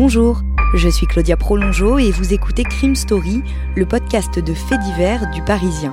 Bonjour, je suis Claudia Prolongeau et vous écoutez Crime Story, le podcast de faits divers du Parisien.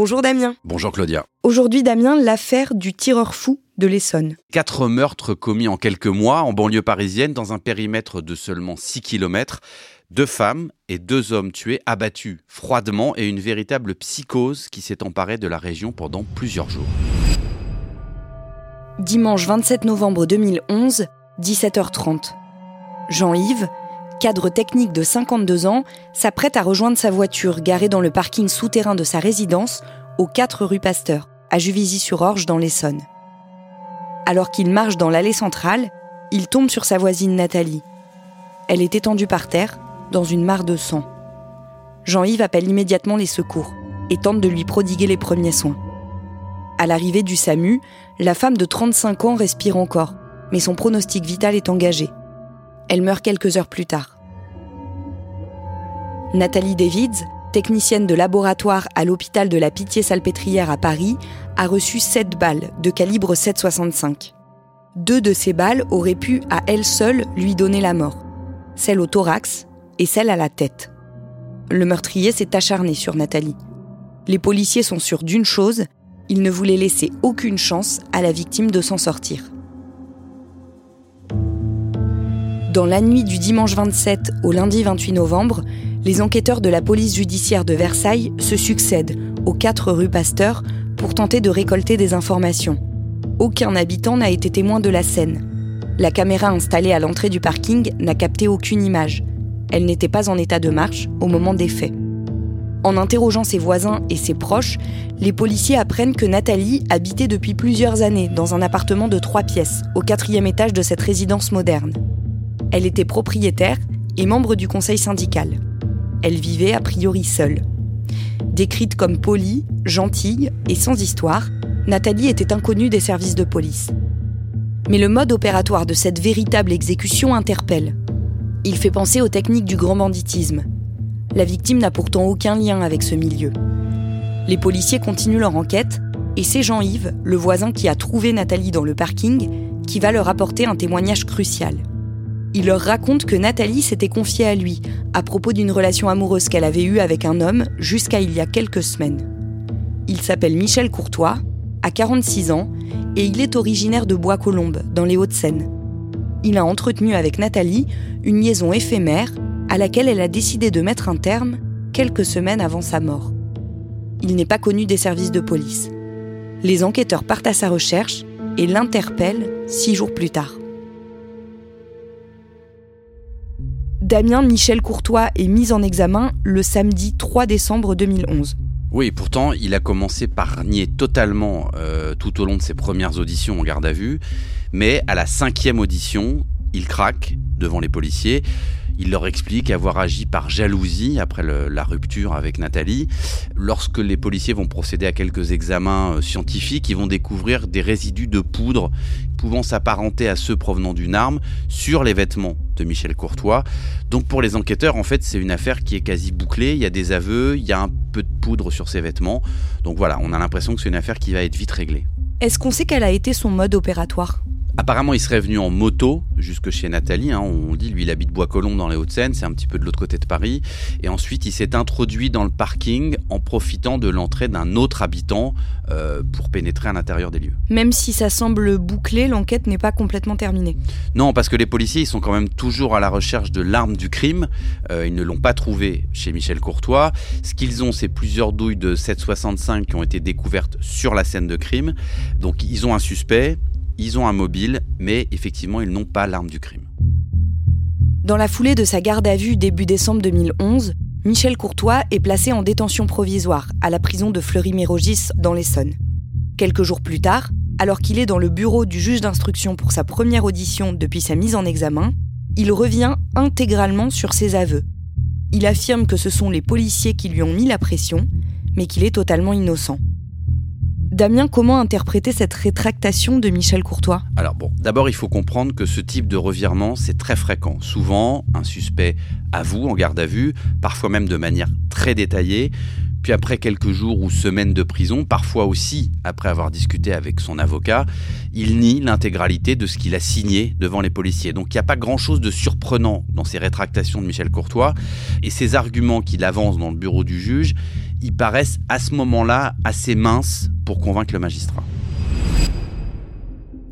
Bonjour Damien. Bonjour Claudia. Aujourd'hui Damien, l'affaire du tireur fou de l'Essonne. Quatre meurtres commis en quelques mois en banlieue parisienne dans un périmètre de seulement 6 km. Deux femmes et deux hommes tués, abattus froidement et une véritable psychose qui s'est emparée de la région pendant plusieurs jours. Dimanche 27 novembre 2011, 17h30. Jean-Yves, cadre technique de 52 ans, s'apprête à rejoindre sa voiture garée dans le parking souterrain de sa résidence, aux 4 rue Pasteur, à Juvisy-sur-Orge dans l'Essonne. Alors qu'il marche dans l'allée centrale, il tombe sur sa voisine Nathalie. Elle est étendue par terre, dans une mare de sang. Jean-Yves appelle immédiatement les secours et tente de lui prodiguer les premiers soins. À l'arrivée du SAMU, la femme de 35 ans respire encore, mais son pronostic vital est engagé. Elle meurt quelques heures plus tard. Nathalie Davids, technicienne de laboratoire à l'hôpital de la Pitié-Salpêtrière à Paris, a reçu 7 balles de calibre 7,65. Deux de ces balles auraient pu, à elles seules, lui donner la mort. Celle au thorax et celle à la tête. Le meurtrier s'est acharné sur Nathalie. Les policiers sont sûrs d'une chose, il ne voulait laisser aucune chance à la victime de s'en sortir. Dans la nuit du dimanche 27 au lundi 28 novembre, les enquêteurs de la police judiciaire de Versailles se succèdent aux 4 rue Pasteur pour tenter de récolter des informations. Aucun habitant n'a été témoin de la scène. La caméra installée à l'entrée du parking n'a capté aucune image. Elle n'était pas en état de marche au moment des faits. En interrogeant ses voisins et ses proches, les policiers apprennent que Nathalie habitait depuis plusieurs années dans un appartement de trois pièces, au quatrième étage de cette résidence moderne. Elle était propriétaire et membre du conseil syndical. Elle vivait a priori seule. Décrite comme polie, gentille et sans histoire, Nathalie était inconnue des services de police. Mais le mode opératoire de cette véritable exécution interpelle. Il fait penser aux techniques du grand banditisme. La victime n'a pourtant aucun lien avec ce milieu. Les policiers continuent leur enquête et c'est Jean-Yves, le voisin qui a trouvé Nathalie dans le parking, qui va leur apporter un témoignage crucial. Il leur raconte que Nathalie s'était confiée à lui à propos d'une relation amoureuse qu'elle avait eue avec un homme jusqu'à il y a quelques semaines. Il s'appelle Michel Courtois, a 46 ans et il est originaire de Bois-Colombes, dans les Hauts-de-Seine. Il a entretenu avec Nathalie une liaison éphémère à laquelle elle a décidé de mettre un terme quelques semaines avant sa mort. Il n'est pas connu des services de police. Les enquêteurs partent à sa recherche et l'interpellent six jours plus tard. Damien Michel Courtois est mis en examen le samedi 3 décembre 2011. Oui, pourtant, il a commencé par nier totalement euh, tout au long de ses premières auditions en garde à vue, mais à la cinquième audition, il craque devant les policiers. Il leur explique avoir agi par jalousie après la rupture avec Nathalie. Lorsque les policiers vont procéder à quelques examens euh, scientifiques, ils vont découvrir des résidus de poudre pouvant s'apparenter à ceux provenant d'une arme sur les vêtements de Michel Courtois. Donc pour les enquêteurs, en fait, c'est une affaire qui est quasi bouclée. Il y a des aveux, il y a un peu de poudre sur ses vêtements. Donc voilà, on a l'impression que c'est une affaire qui va être vite réglée. Est-ce qu'on sait quel a été son mode opératoire? Apparemment, il serait venu en moto jusque chez Nathalie. Hein, on dit, lui, il habite Bois-Colombes dans les Hauts-de-Seine, c'est un petit peu de l'autre côté de Paris. Et ensuite, il s'est introduit dans le parking en profitant de l'entrée d'un autre habitant euh, pour pénétrer à l'intérieur des lieux. Même si ça semble bouclé, l'enquête n'est pas complètement terminée. Non, parce que les policiers, ils sont quand même toujours à la recherche de l'arme du crime. Euh, ils ne l'ont pas trouvée chez Michel Courtois. Ce qu'ils ont, c'est plusieurs douilles de 7,65 qui ont été découvertes sur la scène de crime. Donc, ils ont un suspect. Ils ont un mobile, mais effectivement, ils n'ont pas l'arme du crime. Dans la foulée de sa garde à vue début décembre 2011, Michel Courtois est placé en détention provisoire à la prison de Fleury-Mérogis dans l'Essonne. Quelques jours plus tard, alors qu'il est dans le bureau du juge d'instruction pour sa première audition depuis sa mise en examen, il revient intégralement sur ses aveux. Il affirme que ce sont les policiers qui lui ont mis la pression, mais qu'il est totalement innocent. Damien, comment interpréter cette rétractation de Michel Courtois? Alors bon, d'abord il faut comprendre que ce type de revirement, c'est très fréquent. Souvent, un suspect avoue en garde à vue, parfois même de manière très détaillée, puis après quelques jours ou semaines de prison, parfois aussi après avoir discuté avec son avocat, il nie l'intégralité de ce qu'il a signé devant les policiers. Donc il n'y a pas grand-chose de surprenant dans ces rétractations de Michel Courtois, et ces arguments qu'il avance dans le bureau du juge, ils paraissent à ce moment-là assez minces pour convaincre le magistrat.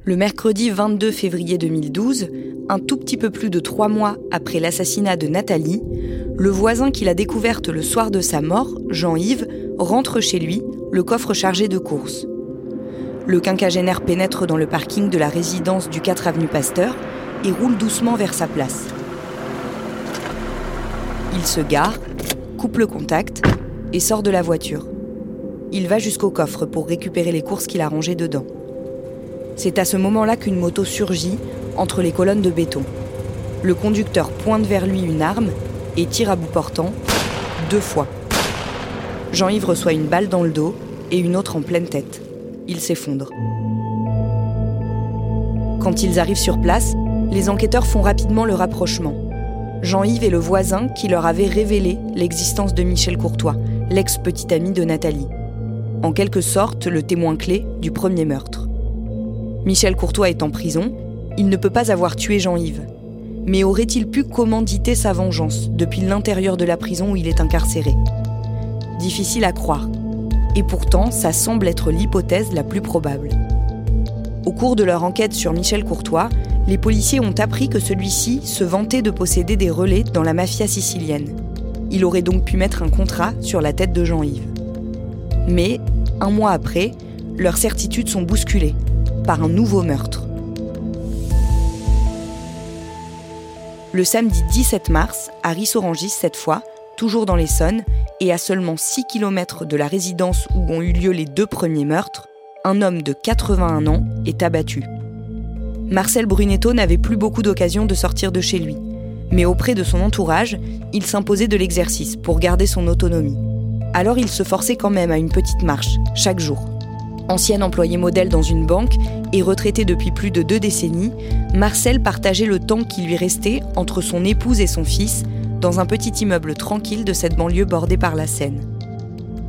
Le mercredi 22 février 2012, un tout petit peu plus de trois mois après l'assassinat de Nathalie, le voisin qu'il a découverte le soir de sa mort, Jean-Yves, rentre chez lui, le coffre chargé de courses. Le quinquagénaire pénètre dans le parking de la résidence du 4 avenue Pasteur et roule doucement vers sa place. Il se gare, coupe le contact et sort de la voiture. Il va jusqu'au coffre pour récupérer les courses qu'il a rangées dedans. C'est à ce moment-là qu'une moto surgit entre les colonnes de béton. Le conducteur pointe vers lui une arme et tire à bout portant deux fois. Jean-Yves reçoit une balle dans le dos et une autre en pleine tête. Il s'effondre. Quand ils arrivent sur place, les enquêteurs font rapidement le rapprochement. Jean-Yves est le voisin qui leur avait révélé l'existence de Michel Courtois, l'ex-petit ami de Nathalie. En quelque sorte, le témoin clé du premier meurtre. Michel Courtois est en prison, il ne peut pas avoir tué Jean-Yves. Mais aurait-il pu commanditer sa vengeance depuis l'intérieur de la prison où il est incarcéré? Difficile à croire. Et pourtant, ça semble être l'hypothèse la plus probable. Au cours de leur enquête sur Michel Courtois, les policiers ont appris que celui-ci se vantait de posséder des relais dans la mafia sicilienne. Il aurait donc pu mettre un contrat sur la tête de Jean-Yves. Mais, un mois après, leurs certitudes sont bousculées par un nouveau meurtre. Le samedi 17 mars, à Rissorangis cette fois, toujours dans l'Essonne, et à seulement 6 km de la résidence où ont eu lieu les deux premiers meurtres, un homme de 81 ans est abattu. Marcel Brunetto n'avait plus beaucoup d'occasions de sortir de chez lui, mais auprès de son entourage, il s'imposait de l'exercice pour garder son autonomie. Alors il se forçait quand même à une petite marche, chaque jour. Ancien employé modèle dans une banque et retraité depuis plus de deux décennies, Marcel partageait le temps qui lui restait entre son épouse et son fils dans un petit immeuble tranquille de cette banlieue bordée par la Seine.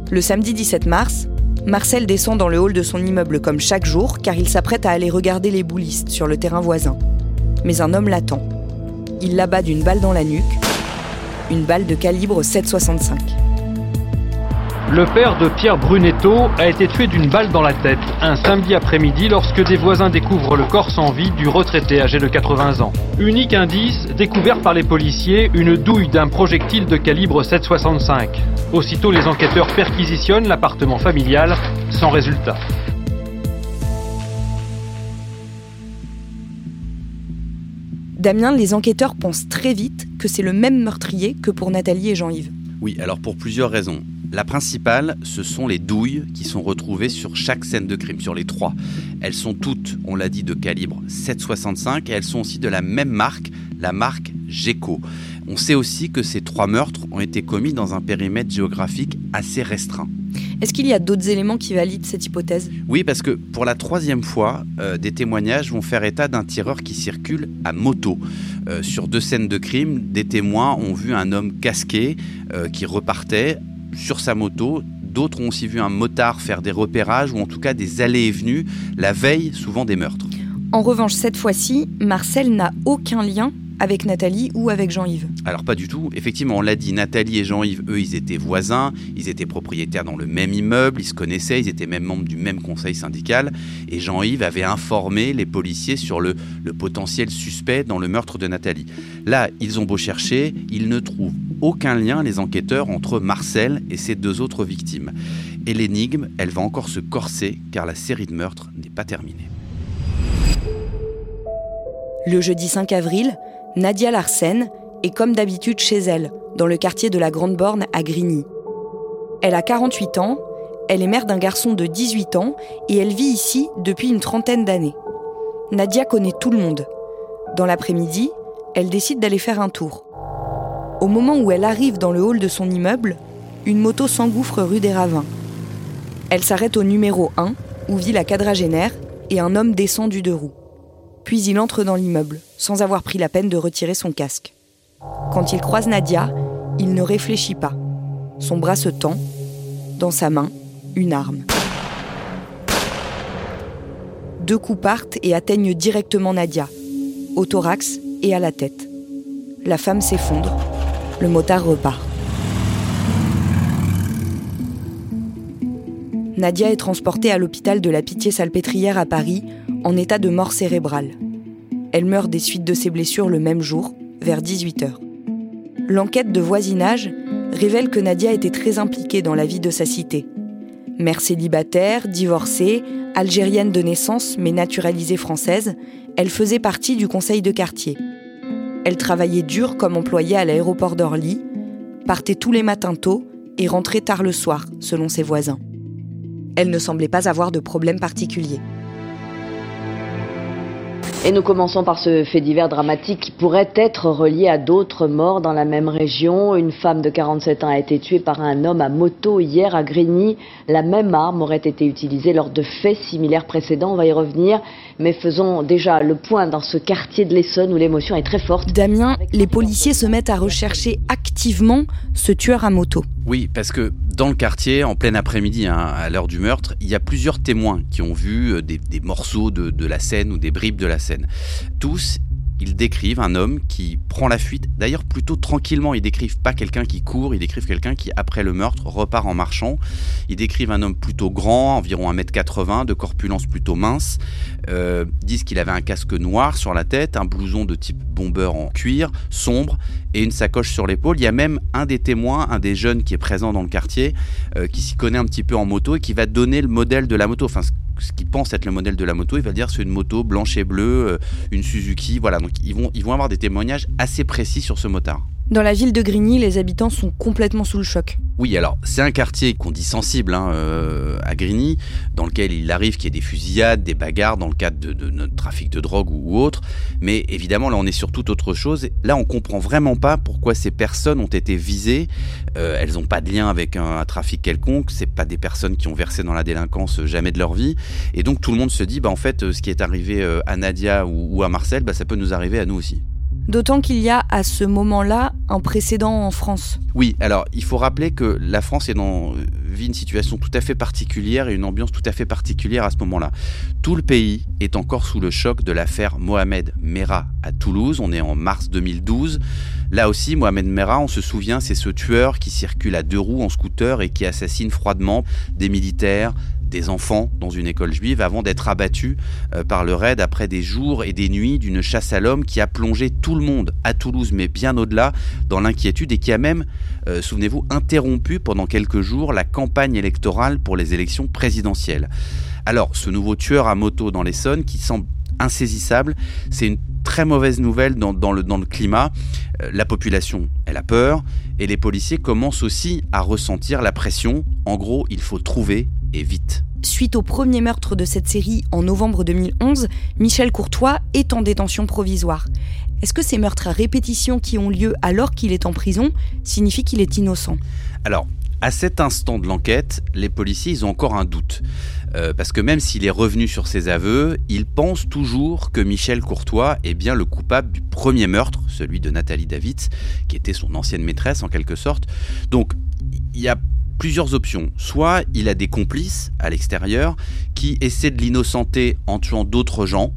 Le samedi 17 mars, Marcel descend dans le hall de son immeuble comme chaque jour car il s'apprête à aller regarder les boulistes sur le terrain voisin. Mais un homme l'attend. Il l'abat d'une balle dans la nuque, une balle de calibre 7,65. Le père de Pierre Brunetto a été tué d'une balle dans la tête un samedi après-midi lorsque des voisins découvrent le corps sans vie du retraité âgé de 80 ans. Unique indice, découvert par les policiers, une douille d'un projectile de calibre 7,65. Aussitôt, les enquêteurs perquisitionnent l'appartement familial sans résultat. Damien, les enquêteurs pensent très vite que c'est le même meurtrier que pour Nathalie et Jean-Yves. Oui, alors pour plusieurs raisons. La principale, ce sont les douilles qui sont retrouvées sur chaque scène de crime, sur les trois. Elles sont toutes, on l'a dit, de calibre 7,65 et elles sont aussi de la même marque, la marque GECO. On sait aussi que ces trois meurtres ont été commis dans un périmètre géographique assez restreint. Est-ce qu'il y a d'autres éléments qui valident cette hypothèse? Oui, parce que pour la troisième fois, euh, des témoignages vont faire état d'un tireur qui circule à moto. Euh, sur deux scènes de crime, des témoins ont vu un homme casqué euh, qui repartait sur sa moto. D'autres ont aussi vu un motard faire des repérages ou en tout cas des allées et venues la veille, souvent des meurtres. En revanche, cette fois-ci, Marcel n'a aucun lien avec Nathalie ou avec Jean-Yves Alors pas du tout. Effectivement, on l'a dit, Nathalie et Jean-Yves, eux, ils étaient voisins, ils étaient propriétaires dans le même immeuble, ils se connaissaient, ils étaient même membres du même conseil syndical. Et Jean-Yves avait informé les policiers sur le, le potentiel suspect dans le meurtre de Nathalie. Là, ils ont beau chercher, ils ne trouvent aucun lien, les enquêteurs, entre Marcel et ses deux autres victimes. Et l'énigme, elle va encore se corser car la série de meurtres n'est pas terminée. Le jeudi 5 avril, Nadia Larsen est comme d'habitude chez elle, dans le quartier de la Grande Borne à Grigny. Elle a 48 ans, elle est mère d'un garçon de 18 ans et elle vit ici depuis une trentaine d'années. Nadia connaît tout le monde. Dans l'après-midi, elle décide d'aller faire un tour. Au moment où elle arrive dans le hall de son immeuble, une moto s'engouffre rue des Ravins. Elle s'arrête au numéro 1, où vit la quadragénaire, et un homme descend du deux roues. Puis il entre dans l'immeuble, sans avoir pris la peine de retirer son casque. Quand il croise Nadia, il ne réfléchit pas. Son bras se tend, dans sa main, une arme. Deux coups partent et atteignent directement Nadia, au thorax et à la tête. La femme s'effondre, le motard repart. Nadia est transportée à l'hôpital de la Pitié-Salpêtrière à Paris en état de mort cérébrale. Elle meurt des suites de ses blessures le même jour, vers 18h. L'enquête de voisinage révèle que Nadia était très impliquée dans la vie de sa cité. Mère célibataire, divorcée, algérienne de naissance mais naturalisée française, elle faisait partie du conseil de quartier. Elle travaillait dur comme employée à l'aéroport d'Orly, partait tous les matins tôt et rentrait tard le soir, selon ses voisins elle ne semblait pas avoir de problème particulier. Et nous commençons par ce fait divers dramatique qui pourrait être relié à d'autres morts dans la même région. Une femme de 47 ans a été tuée par un homme à moto hier à Grigny. La même arme aurait été utilisée lors de faits similaires précédents. On va y revenir. Mais faisons déjà le point dans ce quartier de l'Essonne où l'émotion est très forte. Damien, les policiers se mettent à rechercher activement ce tueur à moto. Oui, parce que dans le quartier, en plein après-midi, hein, à l'heure du meurtre, il y a plusieurs témoins qui ont vu euh, des, morceaux de, de, la scène ou des bribes de la scène. Tous ils décrivent un homme qui prend la fuite, d'ailleurs plutôt tranquillement. Ils décrivent pas quelqu'un qui court, ils décrivent quelqu'un qui, après le meurtre, repart en marchant. Ils décrivent un homme plutôt grand, environ 1m80, de corpulence plutôt mince. Euh, disent qu'il avait un casque noir sur la tête, un blouson de type bomber en cuir, sombre, et une sacoche sur l'épaule. Il y a même un des témoins, un des jeunes qui est présent dans le quartier, euh, qui s'y connaît un petit peu en moto et qui va donner le modèle de la moto. Enfin, ce qu'il pense être le modèle de la moto, il va dire c'est une moto blanche et bleue, euh, une Suzuki, voilà. Ils vont, ils vont avoir des témoignages assez précis sur ce motard. Dans la ville de Grigny, les habitants sont complètement sous le choc. Oui, alors c'est un quartier qu'on dit sensible hein, euh, à Grigny, dans lequel il arrive qu'il y ait des fusillades, des bagarres dans le cadre de, notre trafic de drogue ou, autre. Mais évidemment, là, on est sur toute autre chose. Là, on comprend vraiment pas pourquoi ces personnes ont été visées. Euh, elles n'ont pas de lien avec un, trafic quelconque. C'est pas des personnes qui ont versé dans la délinquance jamais de leur vie. Et donc tout le monde se dit, bah en fait, ce qui est arrivé euh, à Nadia ou, à Marcel, bah, ça peut nous arriver à nous aussi. D'autant qu'il y a à ce moment-là un précédent en France. Oui, alors il faut rappeler que la France est dans, vit une situation tout à fait particulière et une ambiance tout à fait particulière à ce moment-là. Tout le pays est encore sous le choc de l'affaire Mohamed Merah à Toulouse. On est en mars 2012. Là aussi, Mohamed Merah, on se souvient, c'est ce tueur qui circule à deux roues en scooter et qui assassine froidement des militaires, des enfants dans une école juive avant d'être abattu euh, par le raid après des jours et des nuits d'une chasse à l'homme qui a plongé tout le monde à Toulouse, mais bien au-delà, dans l'inquiétude et qui a même, euh, souvenez-vous, interrompu pendant quelques jours la campagne électorale pour les élections présidentielles. Alors, ce nouveau tueur à moto dans l'Essonne qui semble insaisissable, c'est une très mauvaise nouvelle dans, le, dans le climat. Euh, la population, elle a peur, et les policiers commencent aussi à ressentir la pression. En gros, il faut trouver et vite. Suite au premier meurtre de cette série en novembre 2011, Michel Courtois est en détention provisoire. Est-ce que ces meurtres à répétition qui ont lieu alors qu'il est en prison signifient qu'il est innocent? Alors, à cet instant de l'enquête, les policiers ils ont encore un doute. Euh, parce que même s'il est revenu sur ses aveux, ils pensent toujours que Michel Courtois est bien le coupable du premier meurtre, celui de Nathalie David, qui était son ancienne maîtresse en quelque sorte. Donc, il y a plusieurs options. Soit il a des complices à l'extérieur qui essaient de l'innocenter en tuant d'autres gens.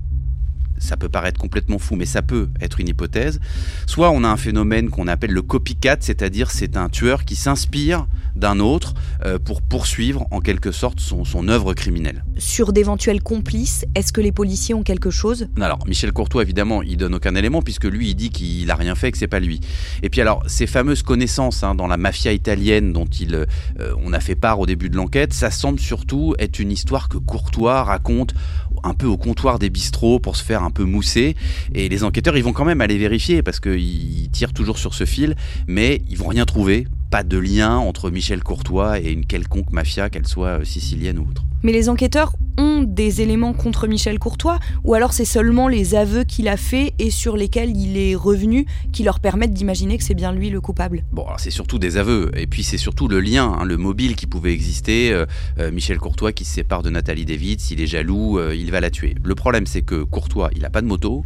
Ça peut paraître complètement fou, mais ça peut être une hypothèse. Soit on a un phénomène qu'on appelle le copycat, c'est-à-dire c'est un tueur qui s'inspire d'un autre euh, pour poursuivre en quelque sorte son, son œuvre criminelle. Sur d'éventuels complices, est-ce que les policiers ont quelque chose? Alors, Michel Courtois, évidemment, il donne aucun élément puisque lui, il dit qu'il a rien fait, que c'est pas lui. Et puis alors, ces fameuses connaissances hein, dans la mafia italienne dont il, euh, on a fait part au début de l'enquête, ça semble surtout être une histoire que Courtois raconte un peu au comptoir des bistrots pour se faire un peu mousser. Et les enquêteurs, ils vont quand même aller vérifier parce qu'ils tirent toujours sur ce fil, mais ils vont rien trouver. Pas de lien entre Michel Courtois et une quelconque mafia, qu'elle soit euh, sicilienne ou autre. Mais les enquêteurs ont des éléments contre Michel Courtois ou alors c'est seulement les aveux qu'il a faits et sur lesquels il est revenu qui leur permettent d'imaginer que c'est bien lui le coupable Bon, c'est surtout des aveux et puis c'est surtout le lien, hein, le mobile qui pouvait exister. Euh, euh, Michel Courtois qui se sépare de Nathalie David, s'il est jaloux, euh, il va la tuer. Le problème c'est que Courtois, il n'a pas de moto.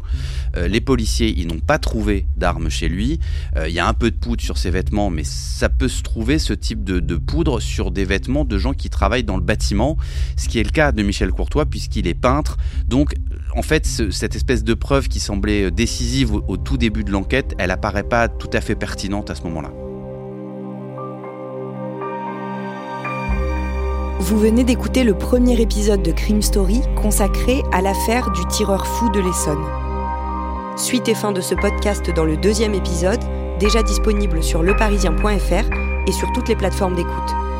les policiers, ils n'ont pas trouvé d'armes chez lui. Il y a un peu de poudre sur ses vêtements, mais ça peut se trouver ce type de poudre sur des vêtements de gens qui travaillent dans le bâtiment, ce qui est le cas de Michel Courtois puisqu'il est peintre. Donc en fait, cette espèce de preuve qui semblait décisive au, tout début de l'enquête, elle apparaît pas tout à fait pertinente à ce moment-là. Vous venez d'écouter le premier épisode de Crime Story consacré à l'affaire du tireur fou de l'Essonne. Suite et fin de ce podcast dans le deuxième épisode, déjà disponible sur leparisien.fr et sur toutes les plateformes d'écoute.